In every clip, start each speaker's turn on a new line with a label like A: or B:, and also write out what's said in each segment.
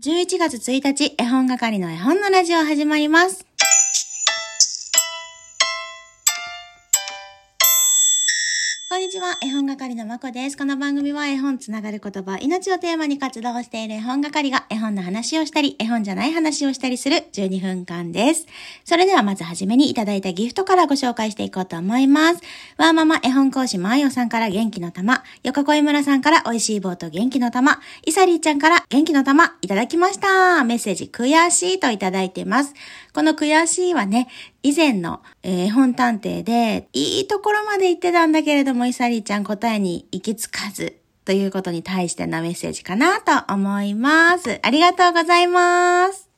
A: 11月1日、絵本係の絵本のラジオ始まります。んにちは、絵本係のまこです。この番組は絵本つながる言葉、命をテーマに活動している絵本係が絵本の話をしたり、絵本じゃない話をしたりする12分間です。それではまずはじめにいただいたギフトからご紹介していこうと思います。ワーママ絵本講師まーよさんから元気の玉、横小井村さんから美味しい棒と元気の玉、イサリーちゃんから元気の玉いただきました。メッセージ悔しいといただいています。この悔しいはね、以前の、えー絵本探偵で、いいところまで行ってたんだけれども、イサリーちゃん答えに行き着かず、ということに対してのメッセージかなと思います。ありがとうございます。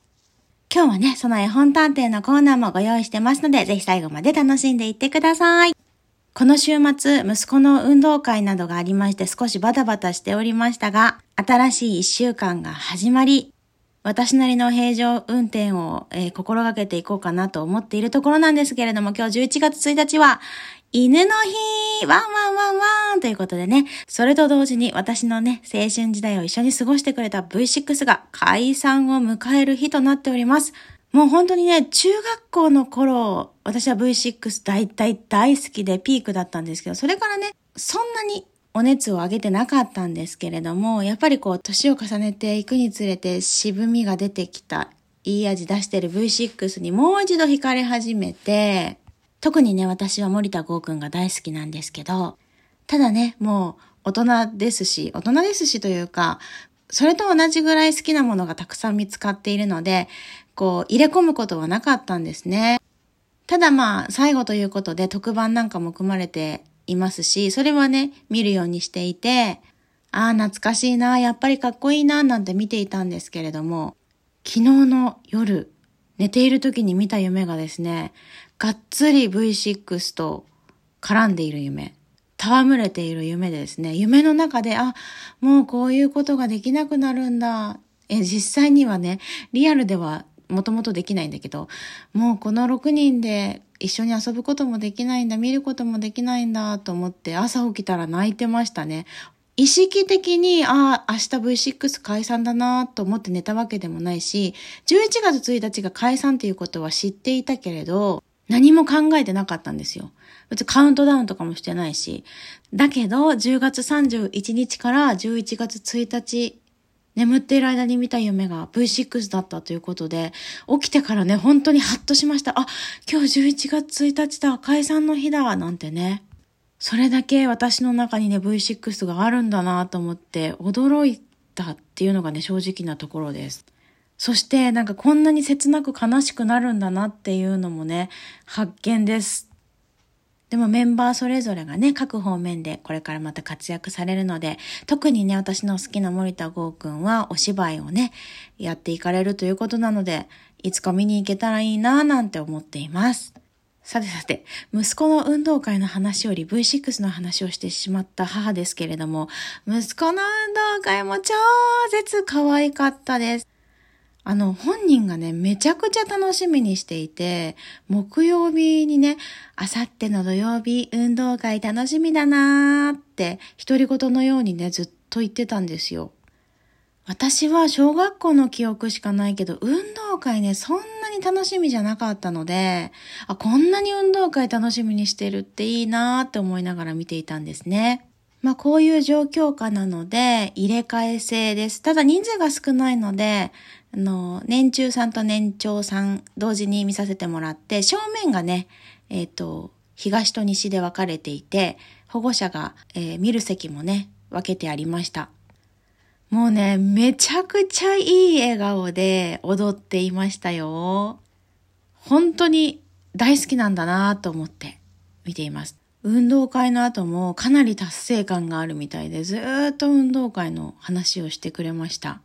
A: 今日はね、その絵本探偵のコーナーもご用意してますので、ぜひ最後まで楽しんでいってください。この週末、息子の運動会などがありまして少しバタバタしておりましたが、新しい一週間が始まり、私なりの平常運転を、えー心がけていこうかなと思っているところなんですけれども、今日11月1日は、犬の日ワンワンワンワンということでね、それと同時に私のね、青春時代を一緒に過ごしてくれた V6 が解散を迎える日となっております。もう本当にね、中学校の頃、私は V6 大大大好きでピークだったんですけど、それからね、そんなにお熱を上げてなかったんですけれども、やっぱりこう、年を重ねていくにつれて渋みが出てきた、いい味出してる V6 にもう一度惹かれ始めて、特にね、私は森田剛くんが大好きなんですけど、ただね、もう大人ですし、大人ですしというか、それと同じぐらい好きなものがたくさん見つかっているので、こう、入れ込むことはなかったんですね。ただまあ、最後ということで特番なんかも組まれていますし、それはね、見るようにしていて、ああ、懐かしいな、やっぱりかっこいいな、なんて見ていたんですけれども、昨日の夜、寝ている時に見た夢がですね、がっつり V6 と絡んでいる夢。戯れている夢でですね、夢の中で、あ、もうこういうことができなくなるんだ。え、実際にはね、リアルではもともとできないんだけど、もうこの6人で一緒に遊ぶこともできないんだ、見ることもできないんだと思って朝起きたら泣いてましたね。意識的に、ああ、明日 V6 解散だなと思って寝たわけでもないし、11月1日が解散っていうことは知っていたけれど、何も考えてなかったんですよ。別にカウントダウンとかもしてないし。だけど、10月31日から11月1日、眠っている間に見た夢が V6 だったということで、起きてからね、本当にハッとしました。あ、今日11月1日だ、解散の日だ、なんてね。それだけ私の中にね、V6 があるんだなと思って、驚いたっていうのがね、正直なところです。そして、なんかこんなに切なく悲しくなるんだなっていうのもね、発見です。でもメンバーそれぞれがね、各方面でこれからまた活躍されるので、特にね、私の好きな森田剛くんはお芝居をね、やっていかれるということなので、いつか見に行けたらいいなぁなんて思っています。さてさて、息子の運動会の話より V6 の話をしてしまった母ですけれども、息子の運動会も超絶可愛かったです。あの、本人がね、めちゃくちゃ楽しみにしていて、木曜日にね、あさっての土曜日、運動会楽しみだなーって、独り言のようにね、ずっと言ってたんですよ。私は小学校の記憶しかないけど、運動会ね、そんなに楽しみじゃなかったので、あ、こんなに運動会楽しみにしてるっていいなーって思いながら見ていたんですね。まあこういう状況下なので、入れ替え制です。ただ人数が少ないので、あの、年中さんと年長さん同時に見させてもらって、正面がね、えっ、と、東と西で分かれていて、保護者が、えー見る席もね、分けてありました。もうね、めちゃくちゃいい笑顔で踊っていましたよ。本当に大好きなんだなと思って見ています。運動会の後もかなり達成感があるみたいでずっと運動会の話をしてくれました。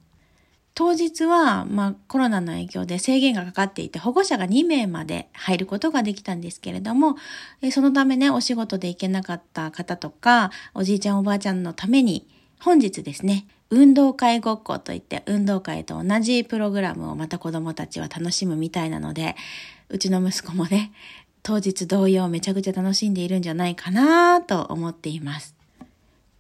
A: 当日は、まあ、コロナの影響で制限がかかっていて、保護者が2名まで入ることができたんですけれども、そのためね、お仕事で行けなかった方とか、おじいちゃんおばあちゃんのために、本日ですね、運動会ごっこといって、運動会と同じプログラムをまた子供たちは楽しむみたいなので、うちの息子もね、当日同様めちゃくちゃ楽しんでいるんじゃないかなと思っています。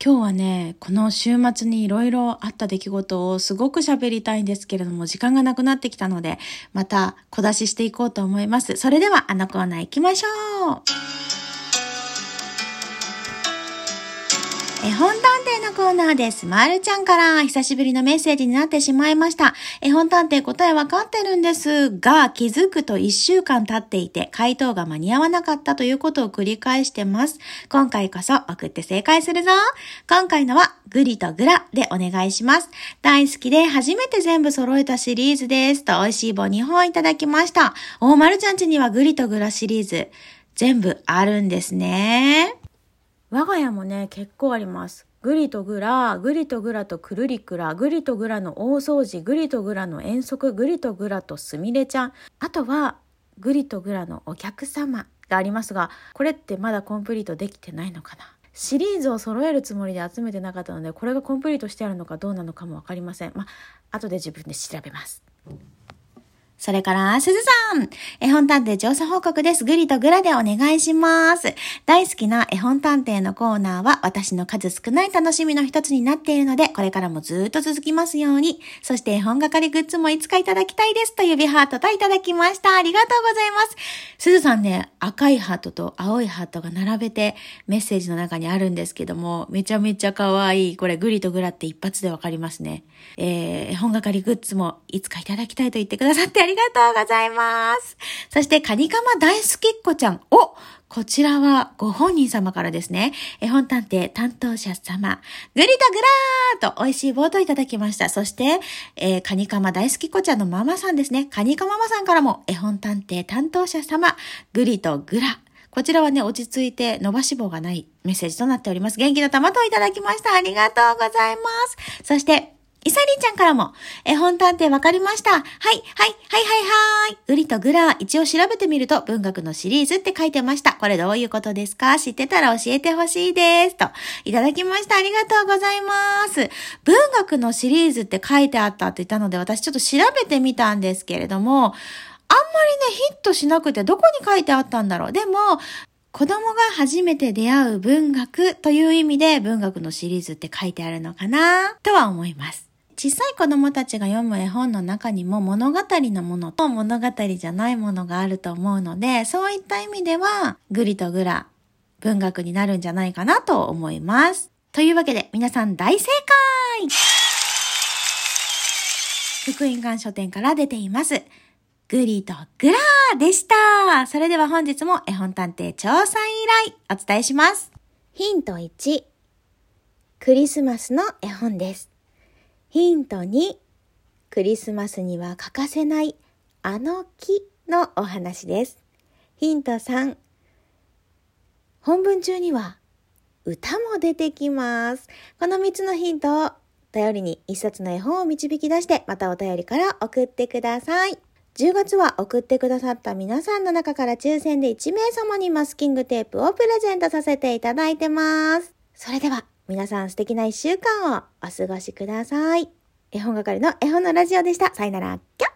A: 今日はね、この週末にいろいろあった出来事をすごく喋りたいんですけれども、時間がなくなってきたので、また小出ししていこうと思います。それではあのコーナー行きましょう絵本探偵のコーナーです。まるちゃんから久しぶりのメッセージになってしまいました。絵本探偵答えわかってるんですが、気づくと1週間経っていて、回答が間に合わなかったということを繰り返してます。今回こそ送って正解するぞ。今回のは、グリとグラでお願いします。大好きで初めて全部揃えたシリーズです。と美味しい棒2本いただきました。おまるちゃんちにはグリとグラシリーズ、全部あるんですね。我が家もね、結構あります。グリとグラ、グリとグラとくるりくら、グリとグラの大掃除、グリとグラの遠足、グリとグラとすみれちゃん。あとは、グリとグラのお客様がありますが、これってまだコンプリートできてないのかなシリーズを揃えるつもりで集めてなかったので、これがコンプリートしてあるのかどうなのかもわかりません。まあ、後で自分で調べます。それから、すずさん。絵本探偵調査報告です。グリとグラでお願いします。大好きな絵本探偵のコーナーは私の数少ない楽しみの一つになっているので、これからもずっと続きますように。そして絵本係グッズもいつかいただきたいですと指ハートといただきました。ありがとうございます。すずさんね、赤いハートと青いハートが並べてメッセージの中にあるんですけども、めちゃめちゃ可愛い。これグリとグラって一発でわかりますね。えー、絵本係グッズもいつかいただきたいと言ってくださってありりがとうございます。そして、カニカマ大好きっ子ちゃん。おこちらはご本人様からですね。絵本探偵担当者様。グリとグラーと美味しいボードいただきました。そして、えー、カニカマ大好きっ子ちゃんのママさんですね。カニカママさんからも絵本探偵担当者様。グリとグラ。こちらはね、落ち着いて伸ばし棒がないメッセージとなっております。元気の玉といただきました。ありがとうございます。そして、イサリンちゃんからも、絵本探偵わかりました。はい、はい、はい、はい、はい。グリとグラ、一応調べてみると文学のシリーズって書いてました。これどういうことですか？知ってたら教えてほしいです。と、いただきました。ありがとうございます。文学のシリーズって書いてあったって言ったので、私ちょっと調べてみたんですけれども、あんまりね、ヒットしなくてどこに書いてあったんだろう。でも、子供が初めて出会う文学という意味で文学のシリーズって書いてあるのかな？とは思います。小さい子供たちが読む絵本の中にも物語のものと物語じゃないものがあると思うので、そういった意味では、グリとグラ、文学になるんじゃないかなと思います。というわけで、皆さん大正解福音館書店から出ています。グリとグラでした。それでは本日も絵本探偵調査依頼お伝えします。
B: ヒント1、クリスマスの絵本です。ヒント2、クリスマスには欠かせないあの木のお話です。ヒント3、本文中には歌も出てきます。この3つのヒントを頼りに一冊の絵本を導き出してまたお便りから送ってください。10月は送ってくださった皆さんの中から抽選で1名様にマスキングテープをプレゼントさせていただいてます。それでは皆さん素敵な一週間をお過ごしください。絵本係の絵本のラジオでした。さよなら。キャ